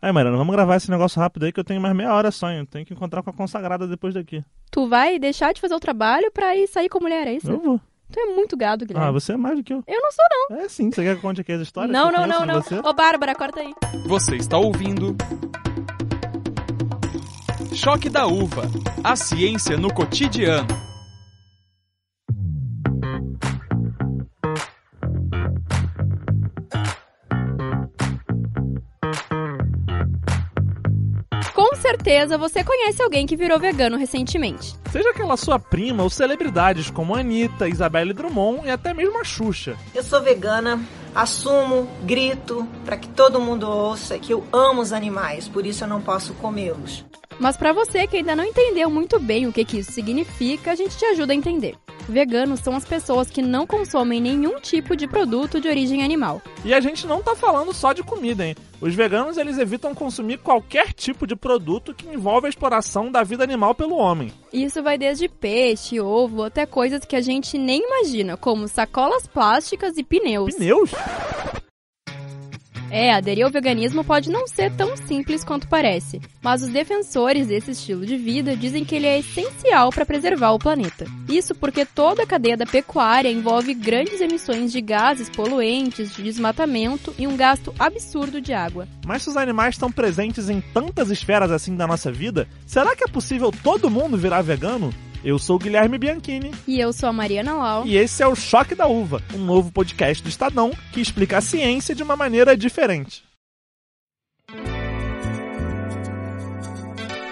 Aí, Mariana, vamos gravar esse negócio rápido aí que eu tenho mais meia hora só, hein? Eu tenho que encontrar com a consagrada depois daqui. Tu vai deixar de fazer o trabalho pra ir sair com a mulher, é isso? Eu vou. Tu é muito gado, Guilherme. Ah, você é mais do que eu. Eu não sou, não. É sim, você quer que eu conte aqui as histórias? Não, não, não, não. Você? Ô, Bárbara, corta aí. Você está ouvindo. Choque da Uva. A ciência no cotidiano. Certeza você conhece alguém que virou vegano recentemente. Seja aquela sua prima ou celebridades como a Anitta, Isabelle Drummond e até mesmo a Xuxa. Eu sou vegana, assumo, grito para que todo mundo ouça que eu amo os animais, por isso eu não posso comê-los. Mas pra você que ainda não entendeu muito bem o que, que isso significa, a gente te ajuda a entender. Veganos são as pessoas que não consomem nenhum tipo de produto de origem animal. E a gente não tá falando só de comida, hein? Os veganos eles evitam consumir qualquer tipo de produto que envolve a exploração da vida animal pelo homem. Isso vai desde peixe, ovo, até coisas que a gente nem imagina, como sacolas plásticas e pneus. Pneus? É, aderir ao veganismo pode não ser tão simples quanto parece, mas os defensores desse estilo de vida dizem que ele é essencial para preservar o planeta. Isso porque toda a cadeia da pecuária envolve grandes emissões de gases poluentes, de desmatamento e um gasto absurdo de água. Mas se os animais estão presentes em tantas esferas assim da nossa vida, será que é possível todo mundo virar vegano? Eu sou o Guilherme Bianchini E eu sou a Mariana Lau. e esse é o Choque da Uva, um novo podcast do Estadão que explica a ciência de uma maneira diferente.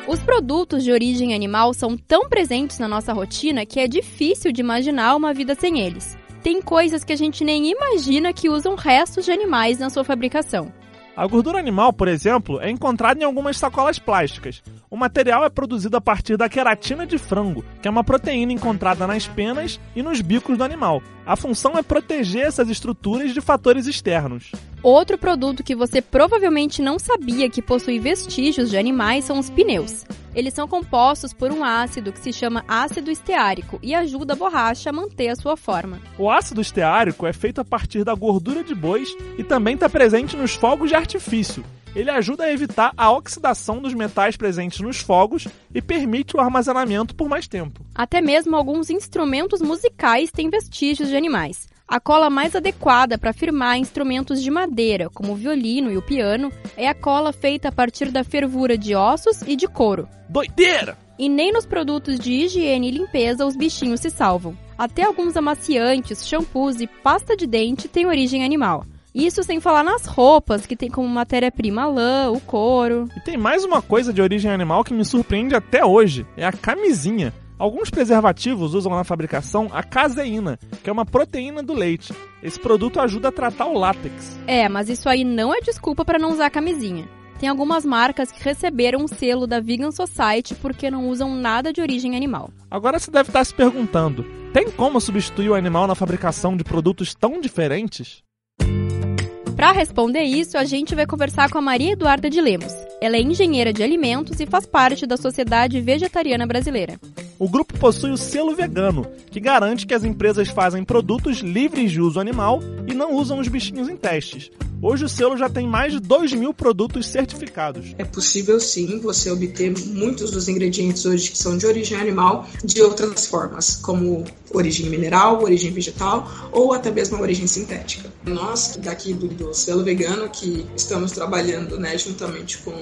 Os produtos de origem animal são tão presentes na nossa rotina que é difícil de imaginar uma vida sem eles. Tem coisas que a gente nem imagina que usam restos de animais na sua fabricação. A gordura animal, por exemplo, é encontrada em algumas sacolas plásticas. O material é produzido a partir da queratina de frango, que é uma proteína encontrada nas penas e nos bicos do animal. A função é proteger essas estruturas de fatores externos. Outro produto que você provavelmente não sabia que possui vestígios de animais são os pneus. Eles são compostos por um ácido que se chama ácido esteárico e ajuda a borracha a manter a sua forma. O ácido esteárico é feito a partir da gordura de bois e também está presente nos fogos de artifício. Ele ajuda a evitar a oxidação dos metais presentes nos fogos e permite o armazenamento por mais tempo. Até mesmo alguns instrumentos musicais têm vestígios de animais. A cola mais adequada para firmar instrumentos de madeira, como o violino e o piano, é a cola feita a partir da fervura de ossos e de couro. Doideira! E nem nos produtos de higiene e limpeza os bichinhos se salvam. Até alguns amaciantes, shampoos e pasta de dente têm origem animal. Isso sem falar nas roupas, que tem como matéria-prima a lã, o couro. E tem mais uma coisa de origem animal que me surpreende até hoje: é a camisinha. Alguns preservativos usam na fabricação a caseína, que é uma proteína do leite. Esse produto ajuda a tratar o látex. É, mas isso aí não é desculpa para não usar camisinha. Tem algumas marcas que receberam o selo da Vegan Society porque não usam nada de origem animal. Agora você deve estar se perguntando: tem como substituir o animal na fabricação de produtos tão diferentes? Para responder isso, a gente vai conversar com a Maria Eduarda de Lemos. Ela é engenheira de alimentos e faz parte da Sociedade Vegetariana Brasileira. O grupo possui o selo vegano, que garante que as empresas fazem produtos livres de uso animal e não usam os bichinhos em testes. Hoje o selo já tem mais de 2 mil produtos certificados. É possível sim você obter muitos dos ingredientes hoje que são de origem animal de outras formas, como origem mineral, origem vegetal ou até mesmo origem sintética. Nós daqui do, do selo vegano que estamos trabalhando né, juntamente com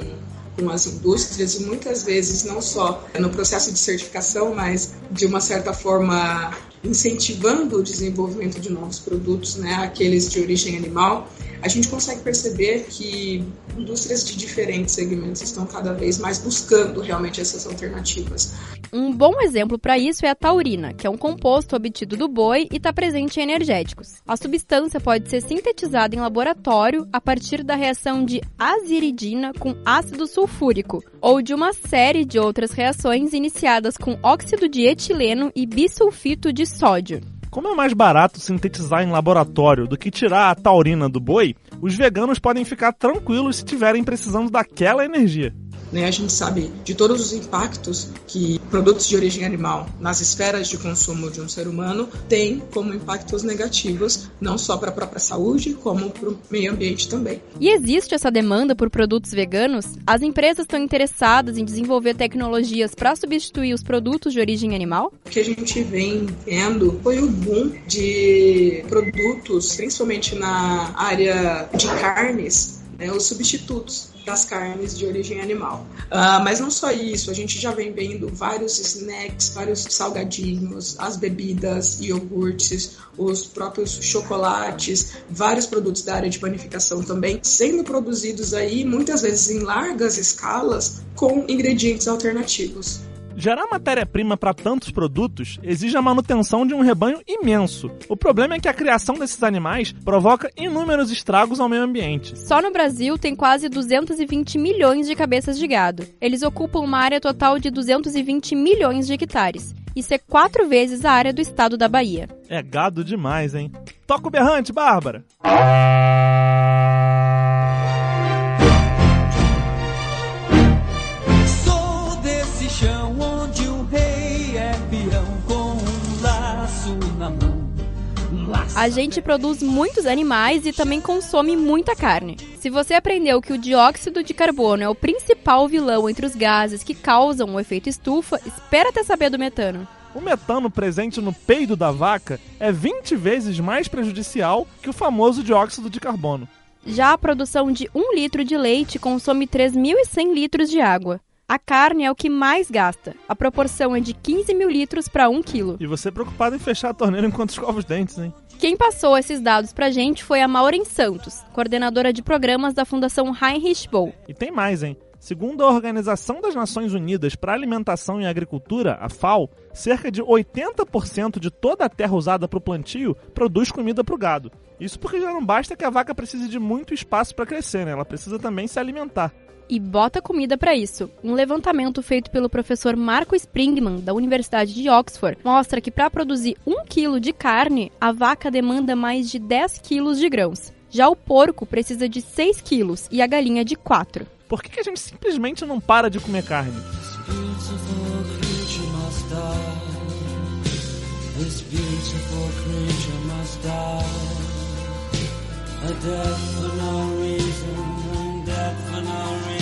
com as indústrias e muitas vezes não só no processo de certificação, mas de uma certa forma incentivando o desenvolvimento de novos produtos, né, aqueles de origem animal, a gente consegue perceber que indústrias de diferentes segmentos estão cada vez mais buscando realmente essas alternativas. Um bom exemplo para isso é a taurina, que é um composto obtido do boi e está presente em energéticos. A substância pode ser sintetizada em laboratório a partir da reação de aziridina com ácido sulfúrico, ou de uma série de outras reações iniciadas com óxido de etileno e bisulfito de sódio. Como é mais barato sintetizar em laboratório do que tirar a taurina do boi, os veganos podem ficar tranquilos se estiverem precisando daquela energia. Né, a gente sabe de todos os impactos que produtos de origem animal nas esferas de consumo de um ser humano tem como impactos negativos, não só para a própria saúde, como para o meio ambiente também. E existe essa demanda por produtos veganos? As empresas estão interessadas em desenvolver tecnologias para substituir os produtos de origem animal? O que a gente vem vendo foi o boom de produtos, principalmente na área de carnes, né, os substitutos das carnes de origem animal. Uh, mas não só isso, a gente já vem vendo vários snacks, vários salgadinhos, as bebidas, iogurtes, os próprios chocolates, vários produtos da área de panificação também sendo produzidos aí muitas vezes em largas escalas com ingredientes alternativos. Gerar matéria-prima para tantos produtos exige a manutenção de um rebanho imenso. O problema é que a criação desses animais provoca inúmeros estragos ao meio ambiente. Só no Brasil tem quase 220 milhões de cabeças de gado. Eles ocupam uma área total de 220 milhões de hectares. Isso é quatro vezes a área do estado da Bahia. É gado demais, hein? Toca o berrante, Bárbara! A gente produz muitos animais e também consome muita carne. Se você aprendeu que o dióxido de carbono é o principal vilão entre os gases que causam o efeito estufa, espera até saber do metano. O metano presente no peido da vaca é 20 vezes mais prejudicial que o famoso dióxido de carbono. Já a produção de 1 litro de leite consome 3.100 litros de água. A carne é o que mais gasta. A proporção é de 15 mil litros para 1 quilo. E você preocupado em fechar a torneira enquanto escova os dentes, hein? Quem passou esses dados pra gente foi a Maureen Santos, coordenadora de programas da Fundação Heinrich Boll. E tem mais, hein? Segundo a Organização das Nações Unidas para a Alimentação e Agricultura, a FAO, cerca de 80% de toda a terra usada para o plantio produz comida para o gado. Isso porque já não basta que a vaca precise de muito espaço para crescer, né? Ela precisa também se alimentar e bota comida para isso. Um levantamento feito pelo professor Marco Springman, da Universidade de Oxford, mostra que para produzir 1 kg de carne, a vaca demanda mais de 10 kg de grãos. Já o porco precisa de 6 quilos e a galinha de 4. Por que, que a gente simplesmente não para de comer carne? A death for no reason, death for no reason.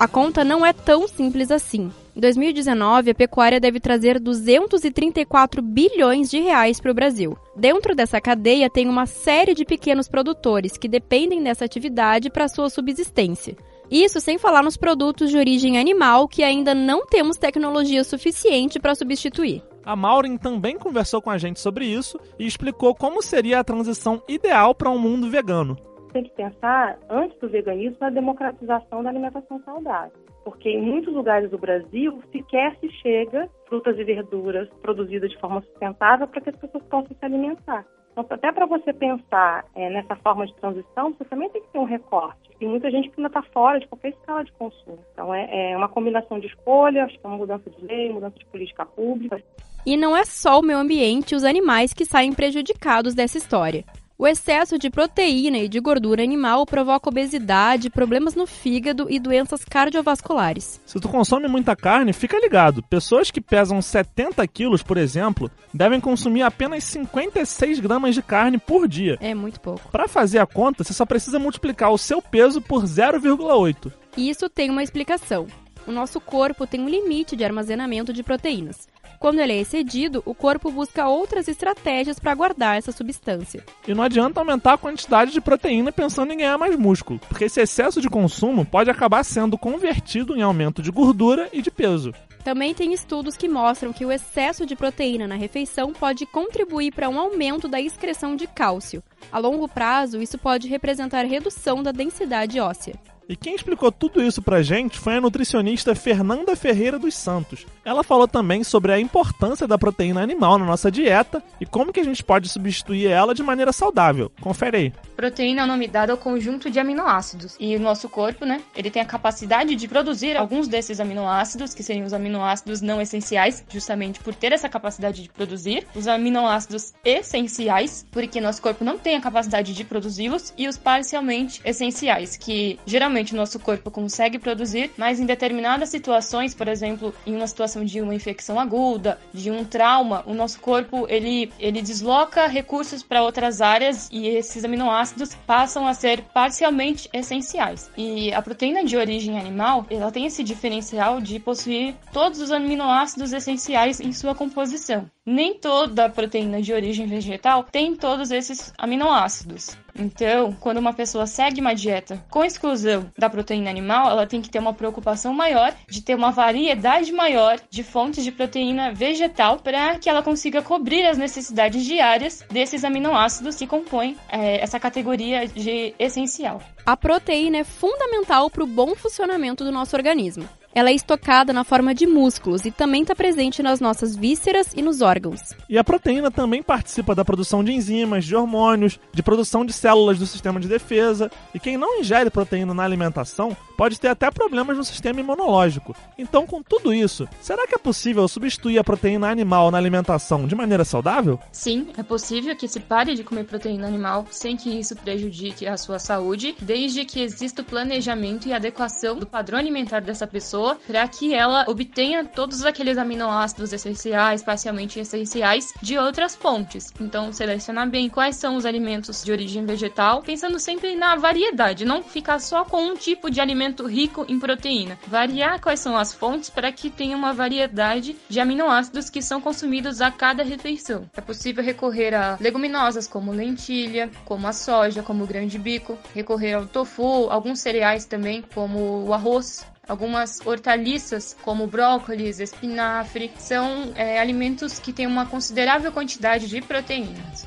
A conta não é tão simples assim. Em 2019, a pecuária deve trazer 234 bilhões de reais para o Brasil. Dentro dessa cadeia tem uma série de pequenos produtores que dependem dessa atividade para sua subsistência. Isso sem falar nos produtos de origem animal que ainda não temos tecnologia suficiente para substituir. A Maureen também conversou com a gente sobre isso e explicou como seria a transição ideal para um mundo vegano tem que pensar, antes do veganismo, na democratização da alimentação saudável. Porque em muitos lugares do Brasil sequer se chega frutas e verduras produzidas de forma sustentável para que as pessoas possam se alimentar. Então, até para você pensar é, nessa forma de transição, você também tem que ter um recorte. Tem muita gente que ainda está fora de qualquer escala de consumo. Então, é, é uma combinação de escolha, acho que é uma mudança de lei, mudança de política pública. E não é só o meio ambiente e os animais que saem prejudicados dessa história. O excesso de proteína e de gordura animal provoca obesidade, problemas no fígado e doenças cardiovasculares. Se tu consome muita carne, fica ligado. Pessoas que pesam 70 quilos, por exemplo, devem consumir apenas 56 gramas de carne por dia. É muito pouco. Para fazer a conta, você só precisa multiplicar o seu peso por 0,8. Isso tem uma explicação. O nosso corpo tem um limite de armazenamento de proteínas. Quando ele é excedido, o corpo busca outras estratégias para guardar essa substância. E não adianta aumentar a quantidade de proteína pensando em ganhar mais músculo, porque esse excesso de consumo pode acabar sendo convertido em aumento de gordura e de peso. Também tem estudos que mostram que o excesso de proteína na refeição pode contribuir para um aumento da excreção de cálcio. A longo prazo, isso pode representar redução da densidade óssea. E quem explicou tudo isso pra gente foi a nutricionista Fernanda Ferreira dos Santos. Ela falou também sobre a importância da proteína animal na nossa dieta e como que a gente pode substituir ela de maneira saudável. Confere aí. Proteína é o nome dado ao conjunto de aminoácidos. E o nosso corpo, né, ele tem a capacidade de produzir alguns desses aminoácidos, que seriam os aminoácidos não essenciais, justamente por ter essa capacidade de produzir. Os aminoácidos essenciais, porque nosso corpo não tem a capacidade de produzi-los. E os parcialmente essenciais, que geralmente o nosso corpo consegue produzir, mas em determinadas situações, por exemplo, em uma situação de uma infecção aguda, de um trauma, o nosso corpo ele, ele desloca recursos para outras áreas e esses aminoácidos passam a ser parcialmente essenciais. E a proteína de origem animal, ela tem esse diferencial de possuir todos os aminoácidos essenciais em sua composição. Nem toda proteína de origem vegetal tem todos esses aminoácidos. Então, quando uma pessoa segue uma dieta com exclusão da proteína animal, ela tem que ter uma preocupação maior de ter uma variedade maior de fontes de proteína vegetal para que ela consiga cobrir as necessidades diárias desses aminoácidos que compõem é, essa categoria de essencial. A proteína é fundamental para o bom funcionamento do nosso organismo. Ela é estocada na forma de músculos e também está presente nas nossas vísceras e nos órgãos. E a proteína também participa da produção de enzimas, de hormônios, de produção de células do sistema de defesa. E quem não ingere proteína na alimentação pode ter até problemas no sistema imunológico. Então, com tudo isso, será que é possível substituir a proteína animal na alimentação de maneira saudável? Sim, é possível que se pare de comer proteína animal sem que isso prejudique a sua saúde, desde que exista o planejamento e adequação do padrão alimentar dessa pessoa pessoa para que ela obtenha todos aqueles aminoácidos essenciais, parcialmente essenciais, de outras fontes. Então, selecionar bem quais são os alimentos de origem vegetal, pensando sempre na variedade, não ficar só com um tipo de alimento rico em proteína. Variar quais são as fontes para que tenha uma variedade de aminoácidos que são consumidos a cada refeição. É possível recorrer a leguminosas como lentilha, como a soja, como o grande bico, recorrer ao tofu, alguns cereais também, como o arroz, Algumas hortaliças, como brócolis, espinafre, são é, alimentos que têm uma considerável quantidade de proteínas.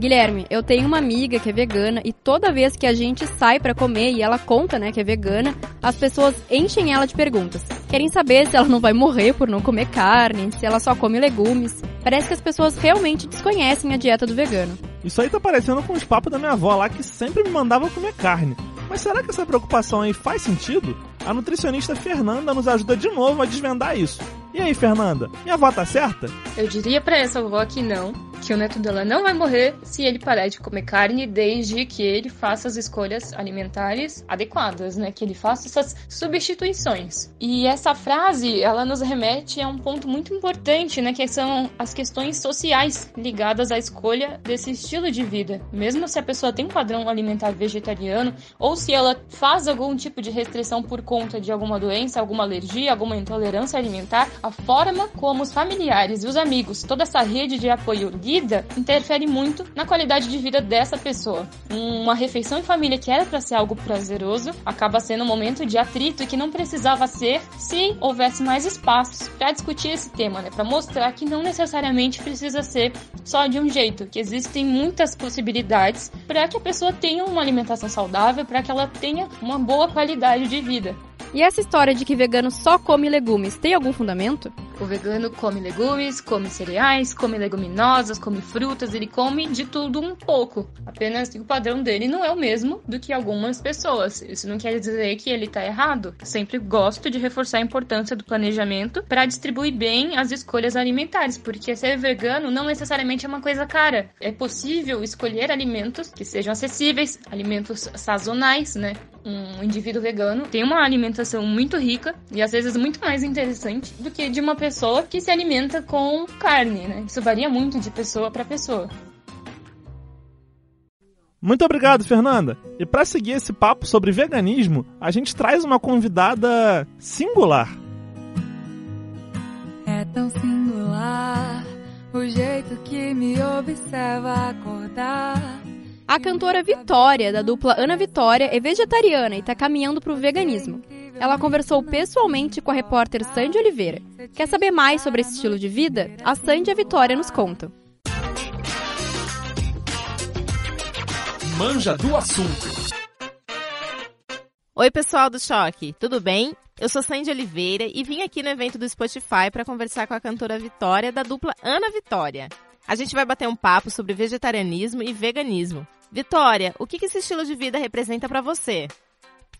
Guilherme, eu tenho uma amiga que é vegana e toda vez que a gente sai para comer e ela conta, né, que é vegana, as pessoas enchem ela de perguntas. Querem saber se ela não vai morrer por não comer carne, se ela só come legumes. Parece que as pessoas realmente desconhecem a dieta do vegano. Isso aí tá parecendo com os papos da minha avó lá que sempre me mandava comer carne. Mas será que essa preocupação aí faz sentido? A nutricionista Fernanda nos ajuda de novo a desvendar isso. E aí, Fernanda, minha avó tá certa? Eu diria para essa avó que não, que o neto dela não vai morrer se ele parar de comer carne, desde que ele faça as escolhas alimentares adequadas, né? Que ele faça essas substituições. E essa frase, ela nos remete a um ponto muito importante, né? Que são as questões sociais ligadas à escolha desse estilo de vida. Mesmo se a pessoa tem um padrão alimentar vegetariano, ou se ela faz algum tipo de restrição por conta de alguma doença, alguma alergia, alguma intolerância alimentar, a forma como os familiares e os amigos, toda essa rede de apoio lida, interfere muito na qualidade de vida dessa pessoa. Uma refeição em família que era para ser algo prazeroso acaba sendo um momento de atrito que não precisava ser se houvesse mais espaços para discutir esse tema, né? Para mostrar que não necessariamente precisa ser só de um jeito, que existem muitas possibilidades para que a pessoa tenha uma alimentação saudável, para que ela tenha uma boa qualidade de vida. E essa história de que vegano só come legumes tem algum fundamento? O vegano come legumes, come cereais, come leguminosas, come frutas, ele come de tudo um pouco. Apenas que o padrão dele não é o mesmo do que algumas pessoas. Isso não quer dizer que ele está errado. Sempre gosto de reforçar a importância do planejamento para distribuir bem as escolhas alimentares, porque ser vegano não necessariamente é uma coisa cara. É possível escolher alimentos que sejam acessíveis, alimentos sazonais, né? um indivíduo vegano tem uma alimentação muito rica e às vezes muito mais interessante do que de uma pessoa que se alimenta com carne, né? Isso varia muito de pessoa para pessoa. Muito obrigado, Fernanda. E para seguir esse papo sobre veganismo, a gente traz uma convidada singular. É tão singular o jeito que me observa acordar. A cantora Vitória, da dupla Ana Vitória, é vegetariana e está caminhando para o veganismo. Ela conversou pessoalmente com a repórter Sandy Oliveira. Quer saber mais sobre esse estilo de vida? A Sandy e a Vitória nos contam. Manja do assunto. Oi, pessoal do Choque, tudo bem? Eu sou Sandy Oliveira e vim aqui no evento do Spotify para conversar com a cantora Vitória da dupla Ana Vitória. A gente vai bater um papo sobre vegetarianismo e veganismo. Vitória, o que que esse estilo de vida representa para você?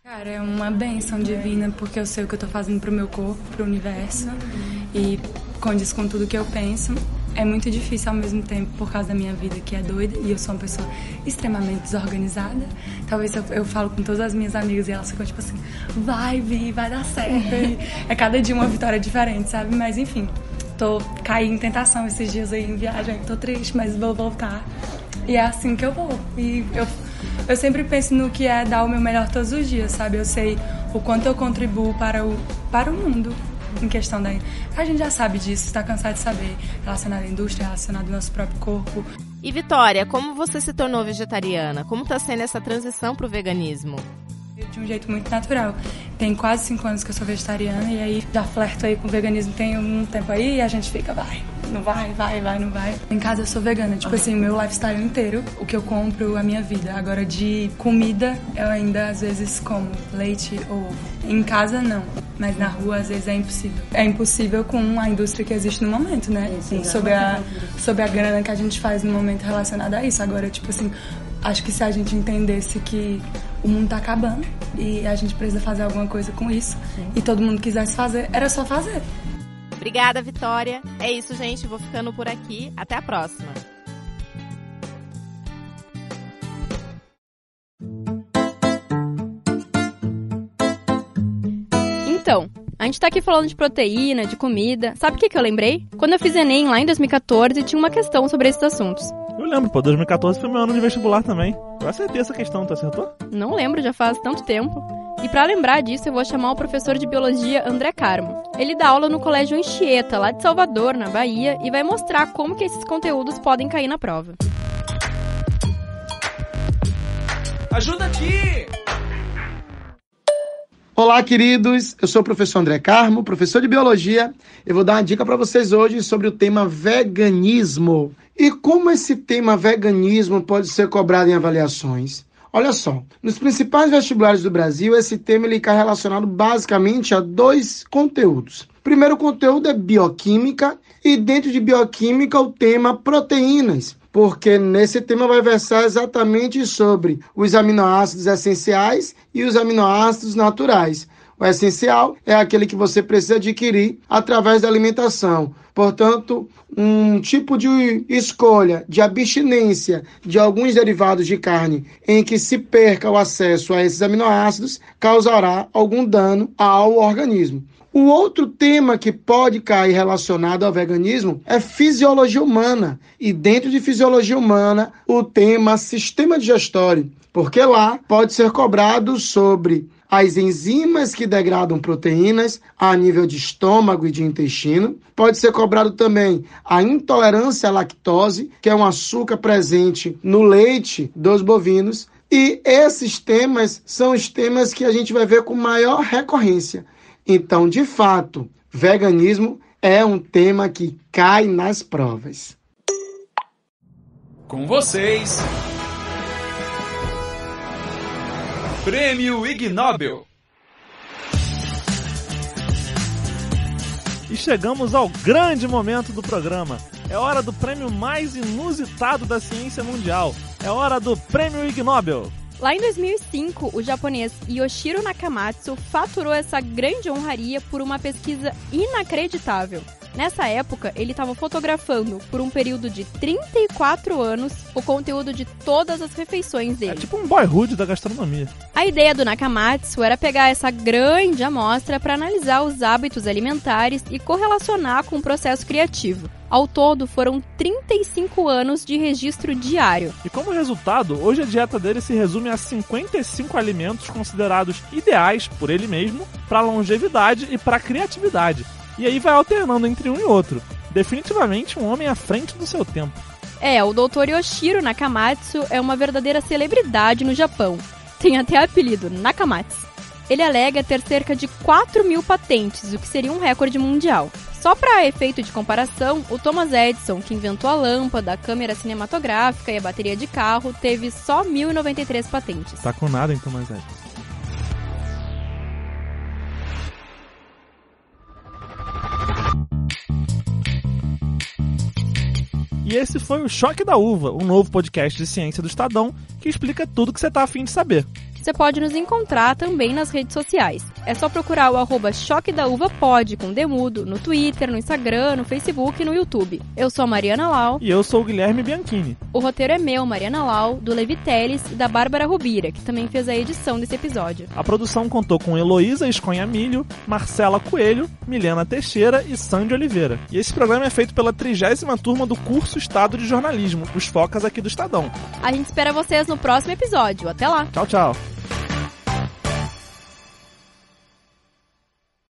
Cara, é uma benção divina, porque eu sei o que eu tô fazendo pro meu corpo, pro universo, e condiz com tudo que eu penso. É muito difícil ao mesmo tempo, por causa da minha vida que é doida, e eu sou uma pessoa extremamente desorganizada. Talvez eu, eu falo com todas as minhas amigas e elas ficam tipo assim, vai, Vi, vai dar certo. E é cada dia uma vitória diferente, sabe? Mas enfim, tô caí em tentação esses dias aí em viagem, tô triste, mas vou voltar. E é assim que eu vou. E eu eu sempre penso no que é dar o meu melhor todos os dias, sabe? Eu sei o quanto eu contribuo para o, para o mundo em questão da. A gente já sabe disso, está cansado de saber, relacionado à indústria, relacionado ao nosso próprio corpo. E Vitória, como você se tornou vegetariana? Como está sendo essa transição para o veganismo? De um jeito muito natural. Tem quase cinco anos que eu sou vegetariana e aí já flerto aí com o veganismo tem um tempo aí e a gente fica, vai, não vai, vai, vai, não vai. Em casa eu sou vegana, tipo assim, o meu lifestyle inteiro, o que eu compro, a minha vida. Agora de comida, eu ainda às vezes como leite ou ovo. Em casa não, mas na rua às vezes é impossível. É impossível com a indústria que existe no momento, né? Sim, sobre a sobre a grana que a gente faz no momento relacionada a isso. Agora, tipo assim, acho que se a gente entendesse que o mundo tá acabando e a gente precisa fazer alguma coisa com isso Sim. e todo mundo quisesse fazer, era só fazer. Obrigada, Vitória. É isso, gente. Vou ficando por aqui. Até a próxima. Então, a gente tá aqui falando de proteína, de comida. Sabe o que, que eu lembrei? Quando eu fiz Enem lá em 2014, tinha uma questão sobre esses assuntos. Eu lembro, pô, 2014 foi meu ano de vestibular também. Eu acertei essa questão, tu acertou? Não lembro, já faz tanto tempo. E para lembrar disso, eu vou chamar o professor de biologia André Carmo. Ele dá aula no Colégio Anchieta, lá de Salvador, na Bahia, e vai mostrar como que esses conteúdos podem cair na prova. Ajuda aqui! Olá, queridos. Eu sou o professor André Carmo, professor de biologia. Eu vou dar uma dica para vocês hoje sobre o tema veganismo. E como esse tema veganismo pode ser cobrado em avaliações? Olha só, nos principais vestibulares do Brasil, esse tema ele está relacionado basicamente a dois conteúdos. Primeiro conteúdo é bioquímica e dentro de bioquímica o tema proteínas, porque nesse tema vai versar exatamente sobre os aminoácidos essenciais e os aminoácidos naturais. O essencial é aquele que você precisa adquirir através da alimentação. Portanto, um tipo de escolha, de abstinência de alguns derivados de carne em que se perca o acesso a esses aminoácidos causará algum dano ao organismo. O outro tema que pode cair relacionado ao veganismo é fisiologia humana. E dentro de fisiologia humana, o tema sistema digestório, porque lá pode ser cobrado sobre as enzimas que degradam proteínas a nível de estômago e de intestino. Pode ser cobrado também a intolerância à lactose, que é um açúcar presente no leite dos bovinos. E esses temas são os temas que a gente vai ver com maior recorrência. Então, de fato, veganismo é um tema que cai nas provas. Com vocês. Prêmio Ig Nobel. E chegamos ao grande momento do programa. É hora do prêmio mais inusitado da ciência mundial. É hora do Prêmio Ig Nobel. Lá em 2005, o japonês Yoshiro Nakamatsu faturou essa grande honraria por uma pesquisa inacreditável. Nessa época, ele estava fotografando por um período de 34 anos o conteúdo de todas as refeições dele. É tipo um boyhood da gastronomia. A ideia do Nakamatsu era pegar essa grande amostra para analisar os hábitos alimentares e correlacionar com o processo criativo. Ao todo, foram 35 anos de registro diário. E como resultado, hoje a dieta dele se resume a 55 alimentos considerados ideais por ele mesmo para longevidade e para criatividade. E aí vai alternando entre um e outro. Definitivamente um homem à frente do seu tempo. É, o Dr. Yoshiro Nakamatsu é uma verdadeira celebridade no Japão. Tem até apelido, Nakamatsu. Ele alega ter cerca de 4 mil patentes, o que seria um recorde mundial. Só para efeito de comparação, o Thomas Edison, que inventou a lâmpada, a câmera cinematográfica e a bateria de carro, teve só 1.093 patentes. Tá com nada, hein, Thomas Edison? E esse foi o Choque da Uva, um novo podcast de ciência do Estadão que explica tudo que você tá afim de saber. Você pode nos encontrar também nas redes sociais. É só procurar o arroba Choque da Uva Pod com Demudo no Twitter, no Instagram, no Facebook e no YouTube. Eu sou a Mariana Lau. E eu sou o Guilherme Bianchini. O roteiro é meu, Mariana Lau, do Levi Teles e da Bárbara Rubira, que também fez a edição desse episódio. A produção contou com Heloísa Esconha Milho, Marcela Coelho, Milena Teixeira e Sandy Oliveira. E esse programa é feito pela trigésima turma do curso Estado de Jornalismo, os Focas aqui do Estadão. A gente espera vocês no próximo episódio. Até lá! Tchau, tchau!